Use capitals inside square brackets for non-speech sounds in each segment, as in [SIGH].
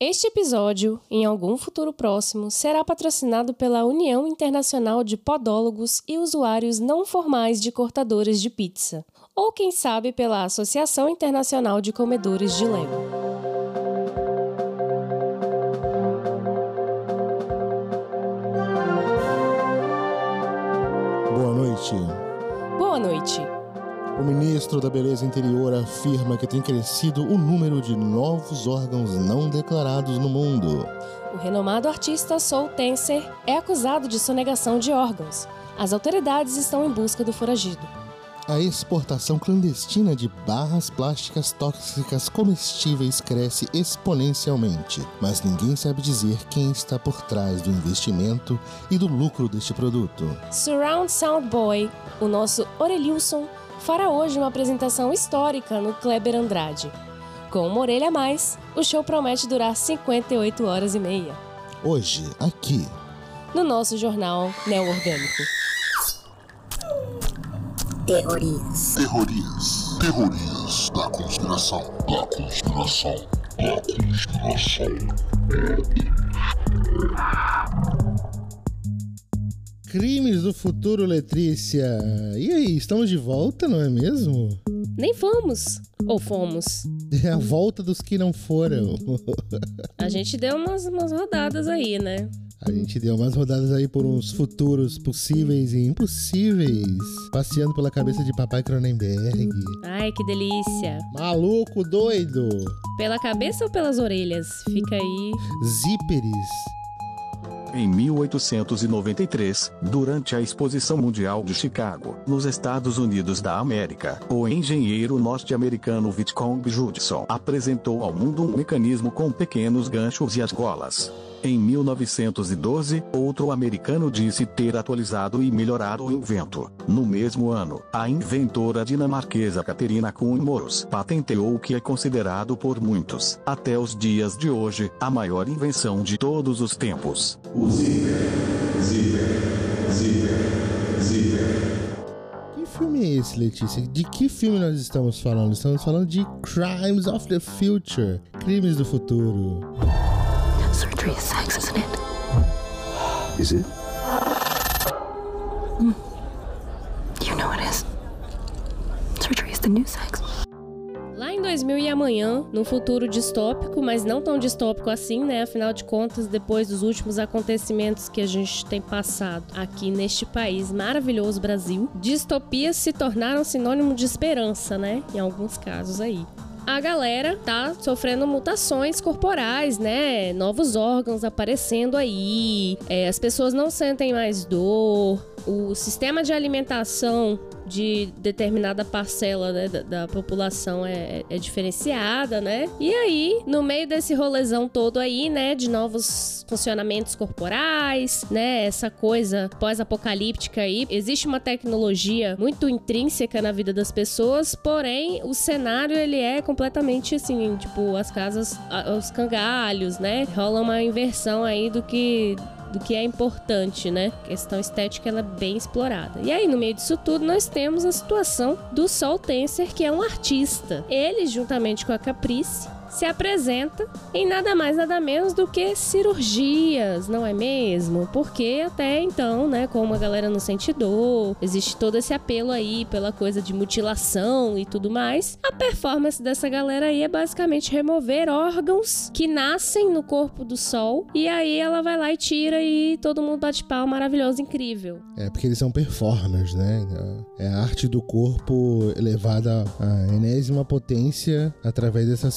Este episódio, em algum futuro próximo, será patrocinado pela União Internacional de Podólogos e Usuários Não Formais de Cortadores de Pizza, ou quem sabe pela Associação Internacional de Comedores de Lego. Ministro da Beleza Interior afirma que tem crescido o número de novos órgãos não declarados no mundo. O renomado artista Soul Tenser é acusado de sonegação de órgãos. As autoridades estão em busca do foragido. A exportação clandestina de barras plásticas tóxicas comestíveis cresce exponencialmente, mas ninguém sabe dizer quem está por trás do investimento e do lucro deste produto. Surround Sound Boy, o nosso Orelilson, fará hoje uma apresentação histórica no Kleber Andrade. Com uma orelha a mais, o show promete durar 58 horas e meia. Hoje, aqui, No nosso jornal Neo-Orgânico. Teorias. Teorias. Teorias da conspiração. Da conspiração. Da conspiração. Crimes do Futuro, Letrícia. E aí, estamos de volta, não é mesmo? Nem fomos. Ou fomos. É a volta dos que não foram. [LAUGHS] A gente deu umas, umas rodadas aí, né? A gente deu umas rodadas aí por uns futuros possíveis e impossíveis, passeando pela cabeça de Papai Cronenberg. Ai, que delícia. Maluco doido! Pela cabeça ou pelas orelhas? Fica aí. Zíperes. Em 1893, durante a Exposição Mundial de Chicago, nos Estados Unidos da América, o engenheiro norte-americano Whitcomb Judson apresentou ao mundo um mecanismo com pequenos ganchos e argolas. Em 1912, outro americano disse ter atualizado e melhorado o invento. No mesmo ano, a inventora dinamarquesa Caterina Kuhn Moros patenteou o que é considerado por muitos, até os dias de hoje, a maior invenção de todos os tempos. O Que filme é esse, Letícia? De que filme nós estamos falando? Estamos falando de Crimes of the Future Crimes do Futuro. Surgery is sex, isn't it? Is it? You know it is. Surgery is the new sex. Lá em 2000 e amanhã, num futuro distópico, mas não tão distópico assim, né? Afinal de contas, depois dos últimos acontecimentos que a gente tem passado aqui neste país maravilhoso Brasil, distopias se tornaram sinônimo de esperança, né? Em alguns casos aí. A galera tá sofrendo mutações corporais, né? Novos órgãos aparecendo aí. É, as pessoas não sentem mais dor. O sistema de alimentação de determinada parcela né, da, da população é, é diferenciada, né? E aí, no meio desse rolezão todo aí, né, de novos funcionamentos corporais, né, essa coisa pós-apocalíptica aí, existe uma tecnologia muito intrínseca na vida das pessoas, porém, o cenário ele é completamente assim, tipo, as casas, os cangalhos, né? Rola uma inversão aí do que do que é importante, né? A questão estética ela é bem explorada. E aí, no meio disso tudo, nós temos a situação do Sol Tenser, que é um artista. Ele, juntamente com a Caprice, se apresenta em nada mais nada menos do que cirurgias, não é mesmo? Porque até então, né, como a galera não sente dor, existe todo esse apelo aí pela coisa de mutilação e tudo mais. A performance dessa galera aí é basicamente remover órgãos que nascem no corpo do sol e aí ela vai lá e tira e todo mundo bate pau, maravilhoso, incrível. É porque eles são performers, né? É a arte do corpo elevada à enésima potência através dessas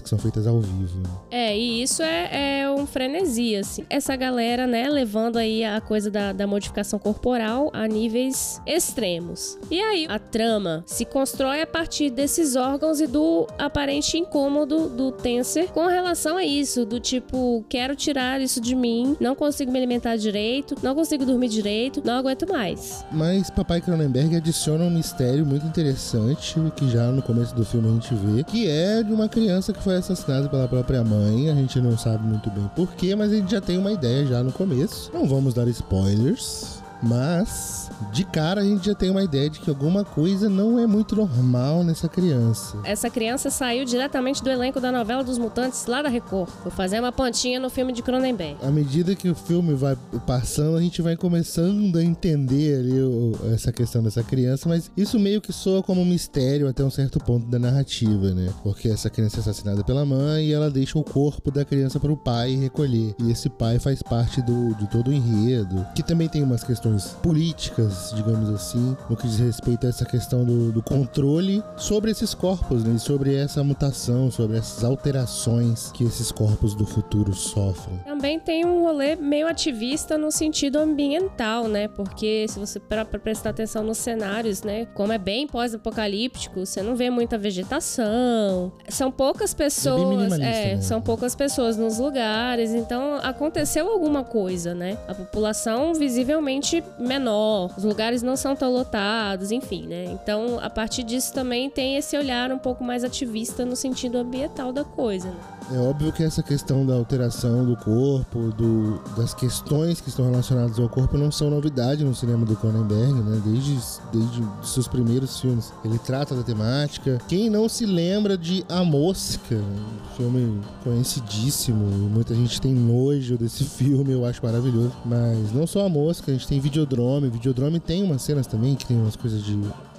que são feitas ao vivo. É, e isso é, é um frenesi, assim. Essa galera, né, levando aí a coisa da, da modificação corporal a níveis extremos. E aí, a trama se constrói a partir desses órgãos e do aparente incômodo do Tenser com relação a isso, do tipo, quero tirar isso de mim, não consigo me alimentar direito, não consigo dormir direito, não aguento mais. Mas Papai Cronenberg adiciona um mistério muito interessante que já no começo do filme a gente vê, que é de uma criança que foi assassinada pela própria mãe. A gente não sabe muito bem porquê, mas a gente já tem uma ideia já no começo. Não vamos dar spoilers. Mas, de cara, a gente já tem uma ideia de que alguma coisa não é muito normal nessa criança. Essa criança saiu diretamente do elenco da novela dos Mutantes lá da Record. Vou fazer uma pontinha no filme de Cronenberg. À medida que o filme vai passando, a gente vai começando a entender ali o- essa questão dessa criança, mas isso meio que soa como um mistério até um certo ponto da narrativa, né? Porque essa criança é assassinada pela mãe e ela deixa o corpo da criança para o pai recolher. E esse pai faz parte do, de todo o enredo, que também tem umas questões políticas, digamos assim, no que diz respeito a essa questão do, do controle sobre esses corpos, né? E sobre essa mutação, sobre essas alterações que esses corpos do futuro sofrem. Também tem um rolê meio ativista no sentido ambiental, né? Porque se você parar pra prestar atenção nos cenários, né? Como é bem pós-apocalíptico, você não vê muita vegetação. São poucas pessoas. minimalista, É, né? são poucas pessoas nos lugares. Então aconteceu alguma coisa, né? A população visivelmente menor, os lugares não são tão lotados, enfim, né? Então, a partir disso também tem esse olhar um pouco mais ativista no sentido ambiental da coisa, né? É óbvio que essa questão da alteração do corpo, do- das questões que estão relacionadas ao corpo não são novidade no cinema do Cronenberg, né? Desde, desde seus primeiros filmes. Ele trata da temática. Quem não se lembra de A Mosca, um filme conhecidíssimo, muita gente tem nojo desse [LAUGHS] filme, eu acho maravilhoso. Mas não só A Mosca, a gente tem Videodrome. Videodrome tem umas cenas também que tem umas coisas de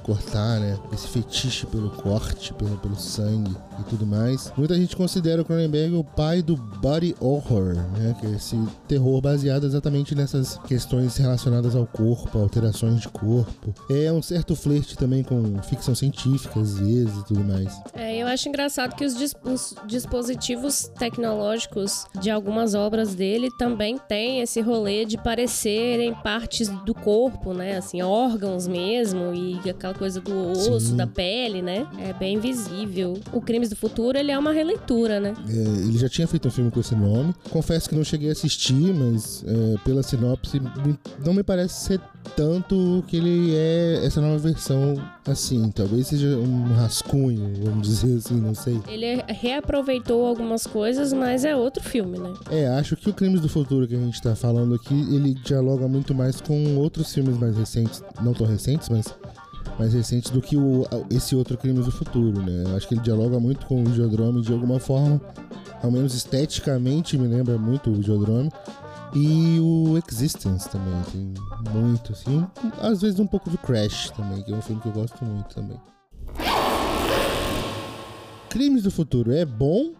cortar, né? Esse fetiche pelo corte, pelo, pelo sangue e tudo mais. Muita gente considera o Cronenberg o pai do body horror, né? Que é esse terror baseado exatamente nessas questões relacionadas ao corpo, alterações de corpo. É um certo flerte também com ficção científica, às vezes, e tudo mais. É, eu acho engraçado que os, dis- os dispositivos tecnológicos de algumas obras dele também têm esse rolê de parecerem partes do corpo, né? Assim, órgãos mesmo e aquela coisa do osso, Sim. da pele, né? É bem visível. O Crimes do Futuro, ele é uma releitura, né? É, ele já tinha feito um filme com esse nome. Confesso que não cheguei a assistir, mas é, pela sinopse não me parece ser tanto que ele é essa nova versão assim. Talvez seja um rascunho, vamos dizer assim, não sei. Ele reaproveitou algumas coisas, mas é outro filme, né? É, acho que o Crimes do Futuro que a gente tá falando aqui, ele dialoga muito mais com outros filmes mais recentes, não tão recentes, mas mais recentes do que o, esse outro Crimes do Futuro, né? Acho que ele dialoga muito com o Videodrome de alguma forma, ao menos esteticamente me lembra muito o Videodrome. E o Existence também, tem muito, assim. Às vezes um pouco de Crash também, que é um filme que eu gosto muito também. Crimes do Futuro é bom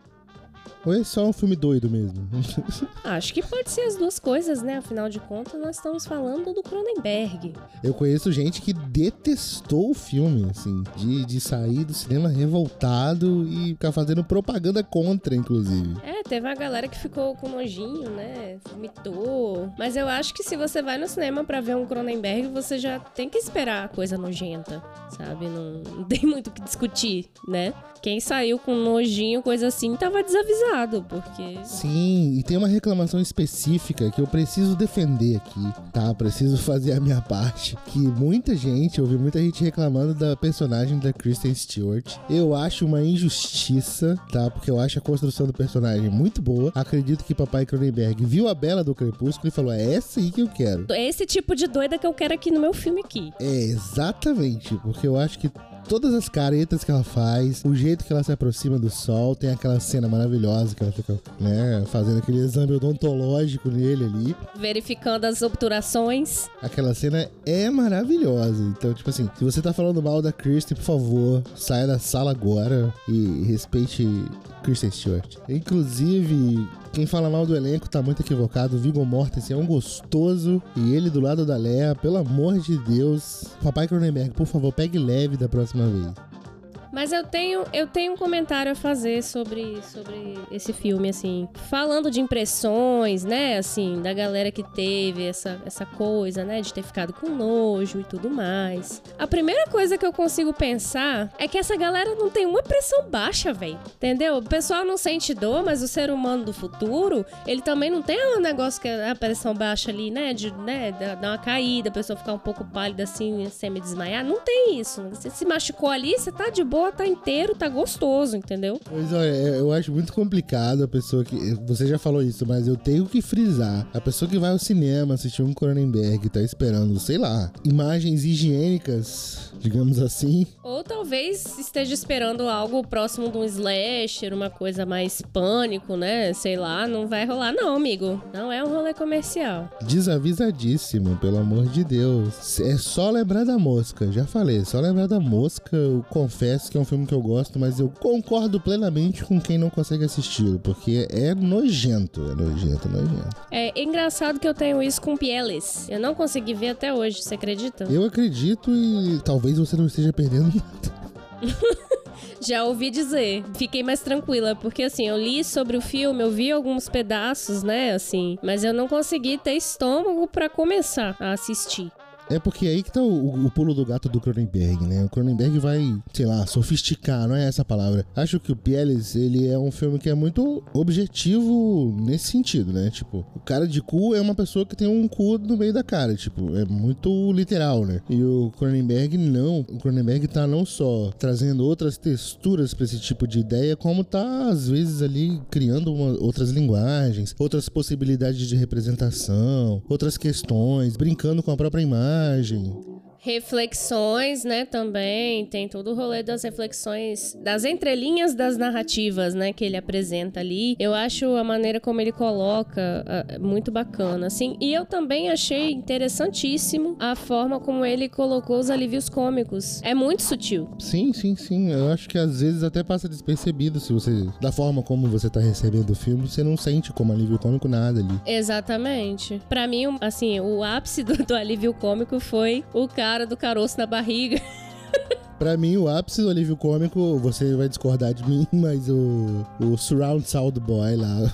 ou é só um filme doido mesmo? [LAUGHS] Acho que pode ser as duas coisas, né? Afinal de contas, nós estamos falando do Cronenberg. Eu conheço gente que detestou o filme, assim, de, de sair do cinema revoltado e ficar fazendo propaganda contra, inclusive. É, teve uma galera que ficou com nojinho, né? Vomitou. Mas eu acho que se você vai no cinema pra ver um Cronenberg, você já tem que esperar coisa nojenta, sabe? Não, não tem muito o que discutir, né? Quem saiu com nojinho, coisa assim, tava desavisado, porque. Sim, e tem uma reclamação específica que eu preciso defender aqui, tá? Preciso fazer a minha parte. Que muita gente, eu ouvi muita gente reclamando da personagem da Kristen Stewart. Eu acho uma injustiça, tá? Porque eu acho a construção do personagem muito boa. Acredito que Papai Cronenberg viu a Bela do Crepúsculo e falou: é essa aí que eu quero. É esse tipo de doida que eu quero aqui no meu filme aqui. É, exatamente, porque eu acho que todas as caretas que ela faz, o jeito que ela se aproxima do sol, tem aquela cena maravilhosa que ela fica, né, fazendo aquele exame odontológico nele ali. Verificando as obturações. Aquela cena é maravilhosa. Então, tipo assim, se você tá falando mal da Kristen, por favor, saia da sala agora e respeite Kristen Stewart. Inclusive, quem fala mal do elenco tá muito equivocado. Viggo Mortensen é um gostoso e ele do lado da Lea, pelo amor de Deus. Papai Cronenberg, por favor, pegue leve da próxima vez. Mas eu tenho, eu tenho um comentário a fazer sobre, sobre esse filme, assim. Falando de impressões, né, assim, da galera que teve essa, essa coisa, né, de ter ficado com nojo e tudo mais. A primeira coisa que eu consigo pensar é que essa galera não tem uma pressão baixa, velho. Entendeu? O pessoal não sente dor, mas o ser humano do futuro, ele também não tem um negócio que é a pressão baixa ali, né, de, né, dar uma caída, a pessoa ficar um pouco pálida assim, semi-desmaiar. Não tem isso. Você se machucou ali, você tá de boa, tá inteiro, tá gostoso, entendeu? Pois olha, é, eu acho muito complicado a pessoa que. Você já falou isso, mas eu tenho que frisar. A pessoa que vai ao cinema assistir um Cronenberg tá esperando, sei lá, imagens higiênicas, digamos assim. Ou talvez esteja esperando algo próximo de um slasher, uma coisa mais pânico, né? Sei lá, não vai rolar, não, amigo. Não é um rolê comercial. Desavisadíssimo, pelo amor de Deus. É só lembrar da mosca, já falei, só lembrar da mosca. Eu confesso que é um filme que eu gosto, mas eu concordo plenamente com quem não consegue assisti-lo, porque é nojento, é nojento, nojento. É engraçado que eu tenho isso com Pieles. Eu não consegui ver até hoje, você acredita? Eu acredito e talvez você não esteja perdendo nada. [LAUGHS] Já ouvi dizer. Fiquei mais tranquila, porque assim, eu li sobre o filme, eu vi alguns pedaços, né, assim, mas eu não consegui ter estômago para começar a assistir. É porque aí que tá o, o, pulo do gato do Cronenberg, né? O Cronenberg vai, sei lá, sofisticar, não é essa palavra. Acho que o Pieles, ele é um filme que é muito objetivo nesse sentido, né? Tipo, o cara de cu é uma pessoa que tem um cu no meio da cara, tipo, é muito literal, né? E o Cronenberg não. O Cronenberg tá não só trazendo outras texturas para esse tipo de ideia, como tá às vezes ali criando uma, outras linguagens, outras possibilidades de representação, outras questões, brincando com a própria imagem imagem. Reflexões, né, também. Tem todo o rolê das reflexões, das entrelinhas das narrativas, né, que ele apresenta ali. Eu acho a maneira como ele coloca uh, muito bacana, assim. E eu também achei interessantíssimo a forma como ele colocou os alívios cômicos. É muito sutil. Sim, sim, sim. Eu acho que às vezes até passa despercebido se você, da forma como você tá recebendo o filme, você não sente como alívio cômico nada ali. Exatamente. Para mim, assim, o ápice do, do alívio cômico foi o cara cara do caroço na barriga. [LAUGHS] Pra mim, o ápice do alívio cômico, você vai discordar de mim, [LAUGHS] mas o, o Surround Sound Boy lá,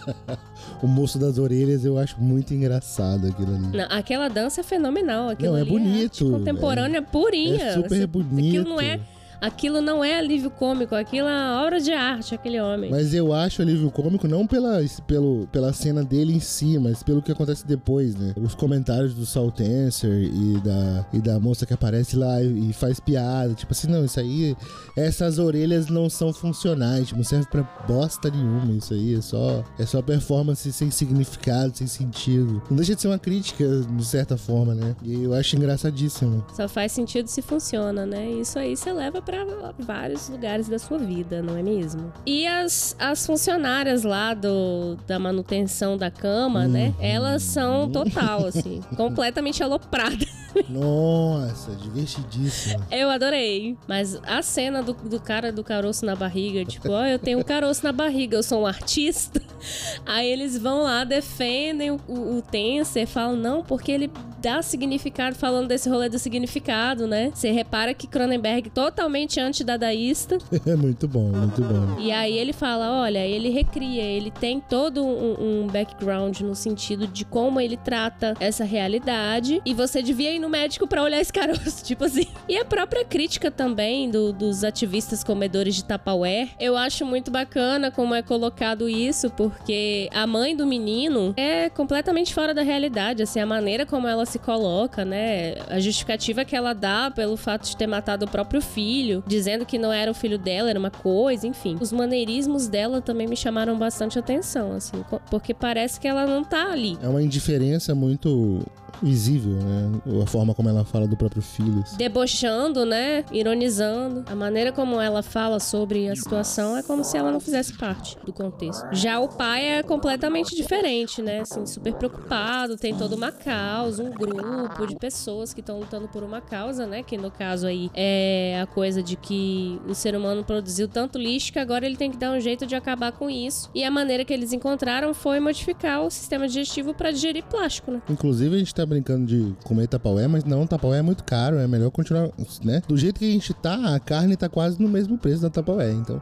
[LAUGHS] o moço das orelhas, eu acho muito engraçado aquilo ali. Não, aquela dança é fenomenal. Aquilo não, é bonito. É contemporânea, é, purinha. É super bonito. Aquilo não é Aquilo não é alívio cômico, aquilo é obra de arte, aquele homem. Mas eu acho alívio cômico não pela, pelo, pela cena dele em si, mas pelo que acontece depois, né? Os comentários do Salt Tenser e da, e da moça que aparece lá e, e faz piada. Tipo assim, não, isso aí, essas orelhas não são funcionais, tipo, não serve pra bosta nenhuma. Isso aí é só, é só performance sem significado, sem sentido. Não deixa de ser uma crítica, de certa forma, né? E eu acho engraçadíssimo. Só faz sentido se funciona, né? Isso aí você leva para vários lugares da sua vida, não é mesmo? E as, as funcionárias lá do, da manutenção da cama, né? uhum. né? Elas são total, assim, [LAUGHS] completamente alopradas. Nossa, divertidíssimo. Eu adorei. Mas a cena do, do cara do caroço na barriga, tipo, ó, oh, eu tenho um caroço na barriga, eu sou um artista. [LAUGHS] Aí eles vão lá, defendem o, o, o Tenser, falam, não, porque ele dá significado, falando desse rolê do significado, né? Você repara que Cronenberg totalmente antidadaísta. [LAUGHS] É muito bom, muito bom. E aí ele fala, olha, ele recria, ele tem todo um, um background no sentido de como ele trata essa realidade e você devia ir no médico para olhar esse caroço, [LAUGHS] tipo assim. E a própria crítica também do, dos ativistas comedores de Tupperware, eu acho muito bacana como é colocado isso, porque a mãe do menino é completamente fora da realidade, assim, a maneira como ela se coloca, né? A justificativa que ela dá pelo fato de ter matado o próprio filho, dizendo que não era o filho dela, era uma coisa, enfim. Os maneirismos dela também me chamaram bastante atenção, assim, porque parece que ela não tá ali. É uma indiferença muito visível, né? A forma como ela fala do próprio filho. Assim. Debochando, né? Ironizando. A maneira como ela fala sobre a situação é como se ela não fizesse parte do contexto. Já o pai é completamente diferente, né? Assim, super preocupado, tem toda uma causa, um grupo de pessoas que estão lutando por uma causa, né? Que no caso aí é a coisa de que o ser humano produziu tanto lixo que agora ele tem que dar um jeito de acabar com isso. E a maneira que eles encontraram foi modificar o sistema digestivo para digerir plástico, né? Inclusive, a gente tá brincando de comer tapaué, mas não, tapaué é muito caro, é melhor continuar, né? Do jeito que a gente tá, a carne tá quase no mesmo preço da tapaué, então.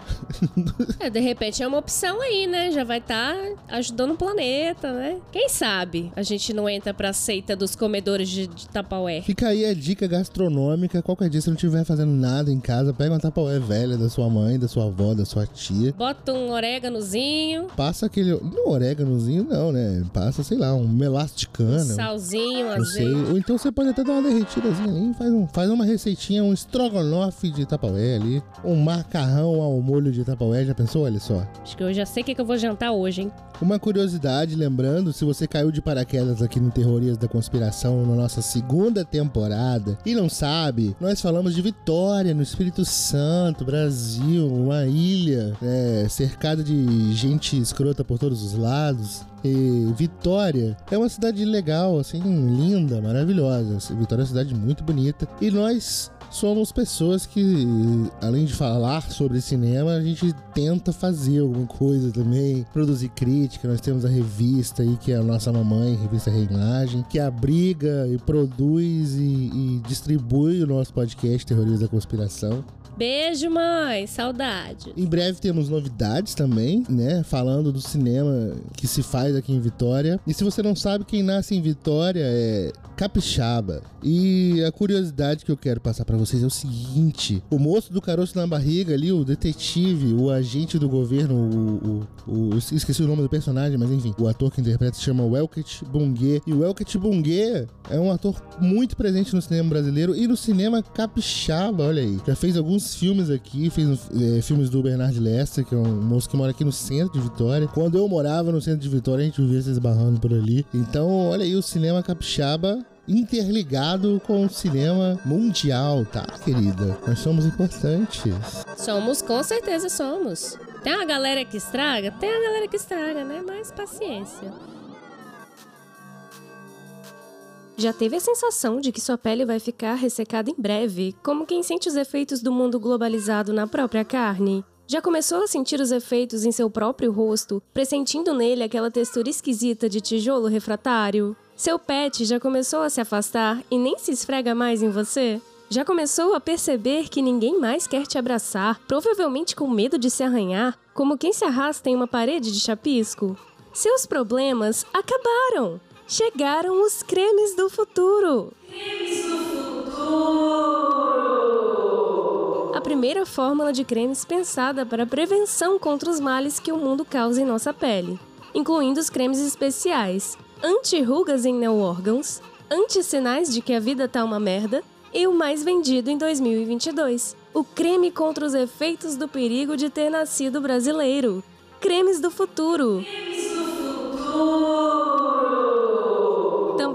[LAUGHS] é, de repente é uma opção aí, né? Já vai estar tá ajudando o planeta, né? Quem sabe a gente não entra pra seita dos comedores de, de tapaué. Fica aí a dica gastronômica. Qualquer dia, se não estiver fazendo nada em casa, pega uma tapaué velha da sua mãe, da sua avó, da sua tia. Bota um oréganozinho, Passa aquele. Não oréganozinho, não, né? Passa, sei lá, um melasticana. salzinho, Não sei. azeite. Ou então você pode até dar uma derretidazinha ali. Faz, um, faz uma receitinha, um estrogonofe de tapaué ali. Um macarrão ao molho de tapaué. Já pensou? Olha só. Acho que eu já sei o que, que eu vou jantar hoje, hein? Uma curiosidade, lembrando, se você caiu de paraquedas aqui no Terrorias da Conspiração na nossa segunda temporada e não sabe, nós falamos de Vitória, no Espírito Santo, Brasil, uma ilha é, cercada de gente escrota por todos os lados. E Vitória é uma cidade legal, assim, linda, maravilhosa. Vitória é uma cidade muito bonita. E nós somos pessoas que, além de falar sobre cinema, a gente tenta fazer alguma coisa também, produzir crítica. Nós temos a revista aí, que é a nossa mamãe, revista Reimagem, que abriga e produz e, e distribui o nosso podcast Terrorismo da Conspiração. Beijo, mãe. Saudade. Em breve temos novidades também, né? Falando do cinema que se faz aqui em Vitória. E se você não sabe, quem nasce em Vitória é capixaba. E a curiosidade que eu quero passar pra vocês é o seguinte: o moço do caroço na barriga ali, o detetive, o agente do governo, o, o- o- esqueci o nome do personagem, mas enfim, o ator que interpreta se chama Welket Bungue. E o Welket Bungue é um ator muito presente no cinema brasileiro e no cinema capixaba, olha aí. Já fez alguns filmes aqui, fez eh, filmes do Bernard Lester, que é um moço que mora aqui no centro de Vitória. Quando eu morava no centro de Vitória, a gente via se esbarrando por ali. Então, olha aí, o cinema capixaba interligado com o cinema mundial, tá, querida? Nós somos importantes. Somos, com certeza somos. Tem uma galera que estraga? Tem a galera que estraga, né? Mas paciência. Já teve a sensação de que sua pele vai ficar ressecada em breve, como quem sente os efeitos do mundo globalizado na própria carne? Já começou a sentir os efeitos em seu próprio rosto, pressentindo nele aquela textura esquisita de tijolo refratário? Seu pet já começou a se afastar e nem se esfrega mais em você? Já começou a perceber que ninguém mais quer te abraçar, provavelmente com medo de se arranhar, como quem se arrasta em uma parede de chapisco? Seus problemas acabaram! Chegaram os cremes do futuro! A primeira fórmula de cremes pensada para a prevenção contra os males que o mundo causa em nossa pele, incluindo os cremes especiais, anti-rugas em neo-órgãos, anti-sinais de que a vida tá uma merda e o mais vendido em 2022, o creme contra os efeitos do perigo de ter nascido brasileiro. Cremes do futuro.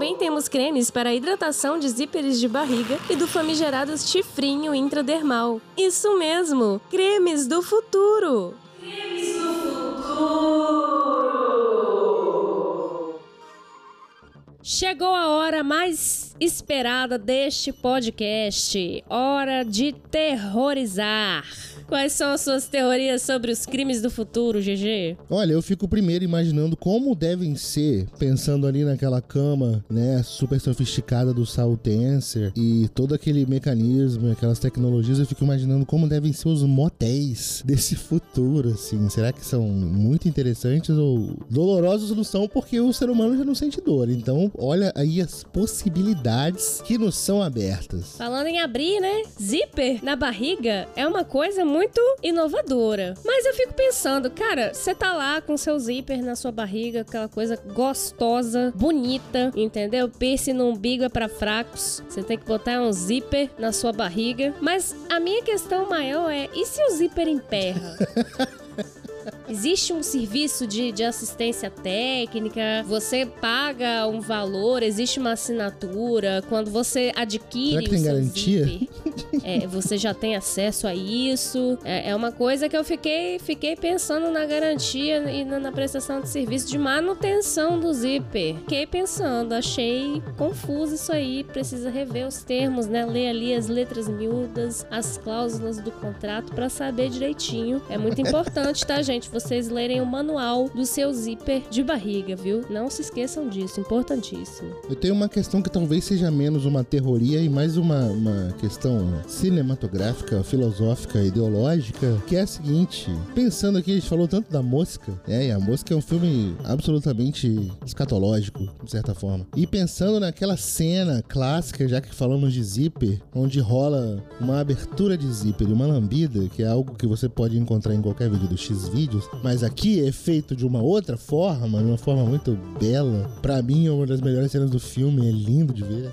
Também temos cremes para a hidratação de zíperes de barriga e do famigerado chifrinho intradermal. Isso mesmo, cremes do futuro. Chegou a hora mais esperada deste podcast. Hora de terrorizar. Quais são as suas teorias sobre os crimes do futuro, GG? Olha, eu fico primeiro imaginando como devem ser, pensando ali naquela cama, né, super sofisticada do Saul Tenser e todo aquele mecanismo, aquelas tecnologias, eu fico imaginando como devem ser os motéis desse futuro, assim. Será que são muito interessantes ou dolorosos não são porque o ser humano já não sente dor. Então, olha aí as possibilidades que nos são abertas. Falando em abrir, né? Zíper na barriga é uma coisa muito inovadora. Mas eu fico pensando, cara, você tá lá com seu zíper na sua barriga, aquela coisa gostosa, bonita, entendeu? Piercing no umbigo é pra fracos. Você tem que botar um zíper na sua barriga. Mas a minha questão maior é: e se o zíper emperra? [LAUGHS] Existe um serviço de, de assistência técnica, você paga um valor, existe uma assinatura. Quando você adquire Será que tem garantia? [LAUGHS] é, você já tem acesso a isso. É, é uma coisa que eu fiquei, fiquei pensando na garantia e na, na prestação de serviço de manutenção do zíper. Fiquei pensando, achei confuso isso aí. Precisa rever os termos, né? Ler ali as letras miúdas, as cláusulas do contrato pra saber direitinho. É muito [LAUGHS] importante, tá, gente? vocês lerem o manual do seu zíper de barriga, viu? Não se esqueçam disso, importantíssimo. Eu tenho uma questão que talvez seja menos uma terroria e mais uma, uma questão cinematográfica, filosófica, ideológica, que é a seguinte: pensando aqui, a gente falou tanto da mosca, né? E a mosca é um filme absolutamente escatológico, de certa forma. E pensando naquela cena clássica, já que falamos de zíper, onde rola uma abertura de zíper e uma lambida, que é algo que você pode encontrar em qualquer vídeo do X vídeos, mas aqui é feito de uma outra forma, de uma forma muito bela. Pra mim, é uma das melhores cenas do filme, é lindo de ver.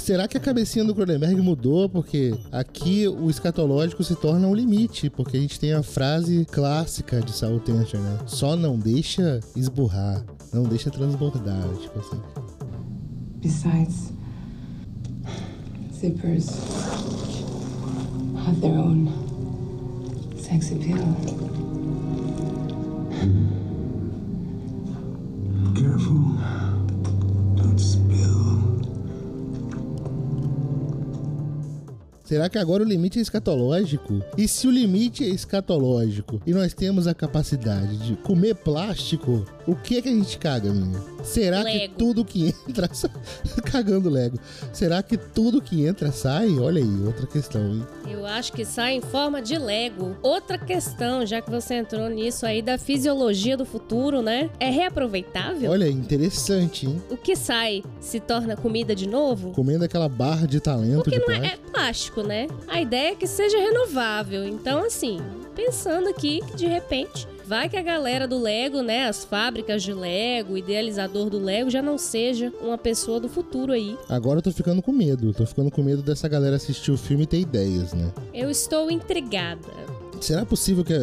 Será que a cabecinha do Cronenberg mudou? Porque aqui o escatológico se torna um limite, porque a gente tem a frase clássica de Saul Tension, né? Só não deixa esburrar, não deixa transbordar, tipo assim. Besides, zippers have their own sex appeal. Careful. Don't spill. Será que agora o limite é escatológico? E se o limite é escatológico e nós temos a capacidade de comer plástico, o que é que a gente caga, minha? Será que Lego. tudo que entra. [LAUGHS] Cagando Lego. Será que tudo que entra sai? Olha aí, outra questão, hein? Eu acho que sai em forma de Lego. Outra questão, já que você entrou nisso aí da fisiologia do futuro, né? É reaproveitável? Olha, interessante, hein? O que sai se torna comida de novo? Comendo aquela barra de talento Porque de não é, plástico. é plástico, né? A ideia é que seja renovável. Então, assim, pensando aqui que de repente vai que a galera do Lego, né, as fábricas de Lego, o idealizador do Lego já não seja uma pessoa do futuro aí. Agora eu tô ficando com medo. Tô ficando com medo dessa galera assistir o filme e ter ideias, né? Eu estou intrigada. Será possível que é,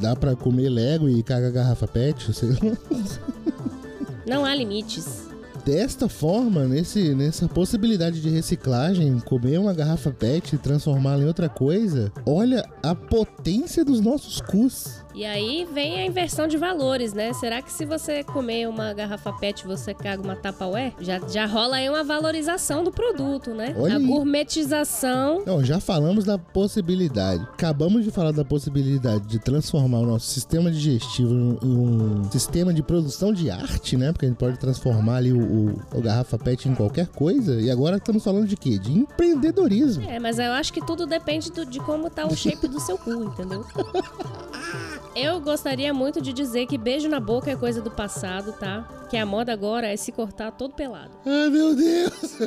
dá pra comer Lego e cagar garrafa pet? [LAUGHS] Não há limites. Desta forma, nesse, nessa possibilidade de reciclagem, comer uma garrafa PET e transformá-la em outra coisa, olha a potência dos nossos cus. E aí vem a inversão de valores, né? Será que se você comer uma garrafa PET você caga uma Tupperware? Já, já rola aí uma valorização do produto, né? Olha a gourmetização. Não, já falamos da possibilidade. Acabamos de falar da possibilidade de transformar o nosso sistema digestivo em em um sistema de produção de arte, né? Porque a gente pode transformar ali o, o, o garrafa PET em qualquer coisa. E agora estamos falando de quê? De empreendedorismo. É, mas eu acho que tudo depende do- de como tá o shape do seu cu, entendeu? [LAUGHS] Eu gostaria muito de dizer que beijo na boca é coisa do passado, tá? Que a moda agora é se cortar todo pelado. Ai, meu Deus!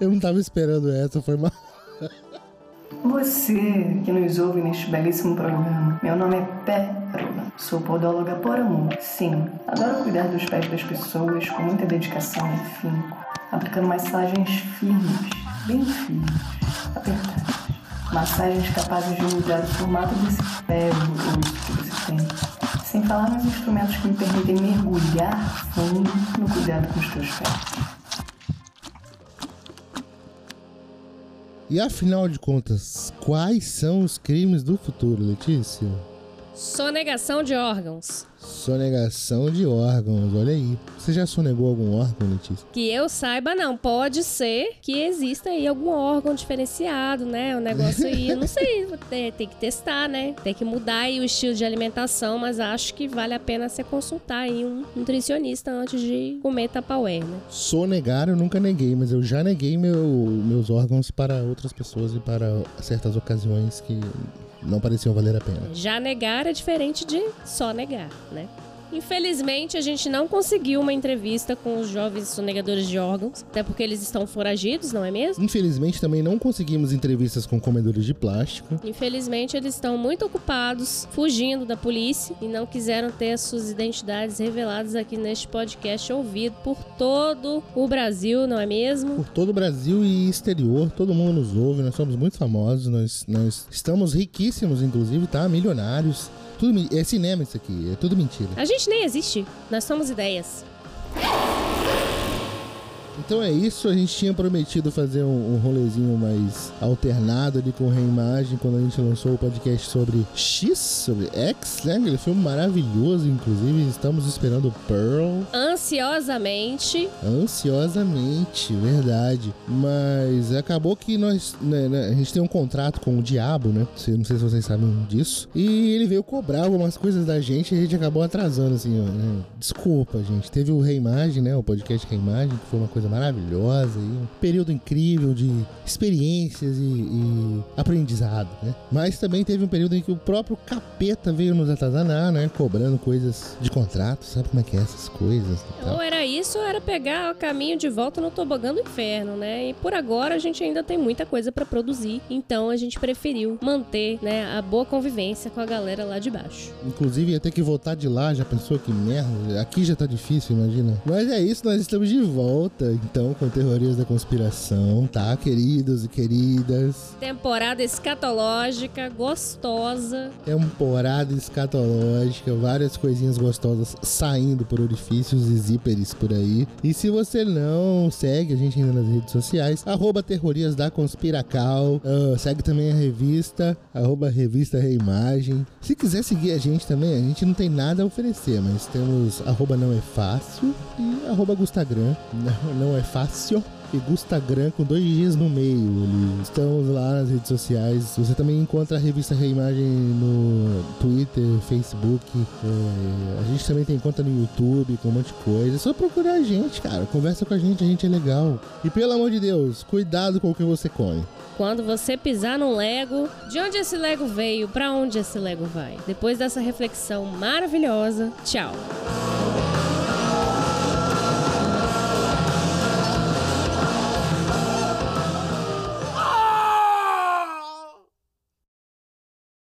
Eu não tava esperando essa, foi mal. Você que nos ouve neste belíssimo programa, meu nome é Pérola, sou podóloga por amor. Sim, adoro cuidar dos pés das pessoas com muita dedicação e afinco, aplicando massagens firmes, bem firmes, apertadas. Massagens capazes de mudar o formato desse pé doloroso que você tem. Sem falar nos instrumentos que me permitem mergulhar fundo no cuidado com os teus pés. E afinal de contas, quais são os crimes do futuro, Letícia? Sonegação de órgãos. Sonegação de órgãos, olha aí. Você já sonegou algum órgão, Letícia? Que eu saiba, não. Pode ser que exista aí algum órgão diferenciado, né? O negócio aí, eu não [LAUGHS] sei. Tem, que testar, né? Tem que mudar aí o estilo de alimentação, mas acho que vale a pena você consultar aí um nutricionista antes de comer tapaué, né? Sonegar eu nunca neguei, mas eu já neguei meu- meus órgãos para outras pessoas e para certas ocasiões que não pareciam valer a pena. Já negar é diferente de só negar, né? Infelizmente, a gente não conseguiu uma entrevista com os jovens sonegadores de órgãos, até porque eles estão foragidos, não é mesmo? Infelizmente também não conseguimos entrevistas com comedores de plástico. Infelizmente, eles estão muito ocupados, fugindo da polícia e não quiseram ter as suas identidades reveladas aqui neste podcast ouvido por todo o Brasil, não é mesmo? Por todo o Brasil e exterior, todo mundo nos ouve, nós somos muito famosos, nós, nós estamos riquíssimos, inclusive, tá? Milionários. Tudo, é cinema isso aqui, é tudo mentira. A gente nem existe, nós somos ideias. Então é isso, a gente tinha prometido fazer um, um rolezinho mais alternado ali com reimagem quando a gente lançou o podcast sobre X, sobre X, né? Aquele filme maravilhoso, inclusive estamos esperando Pearl. Ansiosamente. Ansiosamente, verdade. Mas acabou que nós, né, né, a gente tem um contrato com o diabo, né? Não sei se vocês sabem disso. E ele veio cobrar algumas coisas da gente e a gente acabou atrasando, assim, ó, né? Desculpa, gente. Teve o Reimagem, né? O podcast Reimagem, que foi uma coisa maravilhosa e um período incrível de experiências e, e aprendizado, né? Mas também teve um período em que o próprio capeta veio nos atazanar, né? Cobrando coisas de contrato, sabe como é que é essas coisas. Ou era isso ou era pegar o caminho de volta no tobogã do inferno, né? E por agora a gente ainda tem muita coisa pra produzir, então a gente preferiu manter, né, a boa convivência com a galera lá de baixo. Inclusive ia ter que voltar de lá, já pensou que merda? Aqui já tá difícil, imagina. Mas é isso, nós estamos de volta, então, com Teorias da Conspiração, tá, queridos e queridas? Temporada escatológica, gostosa. Temporada escatológica, várias coisinhas gostosas saindo por orifícios e zíperes por aí. E se você não segue a gente ainda nas redes sociais, arroba Terrorias da Conspiracal, ah, segue também a revista, arroba Revista Reimagem. Se quiser seguir a gente também, a gente não tem nada a oferecer, mas temos arroba não é fácil e arroba Gustagram, [LAUGHS] não, não é fácil e Gustagram com dois dias no meio. ali. Estamos lá nas redes sociais. Você também encontra a revista Reimagem no Twitter, Facebook. É, a gente também tem conta no YouTube com um monte de coisa. É só procurar a gente, cara. Conversa com a gente, a gente é legal. E pelo amor de Deus, cuidado com o que você come. Quando você pisar num Lego, de onde esse Lego veio, pra onde esse Lego vai? Depois dessa reflexão maravilhosa, tchau.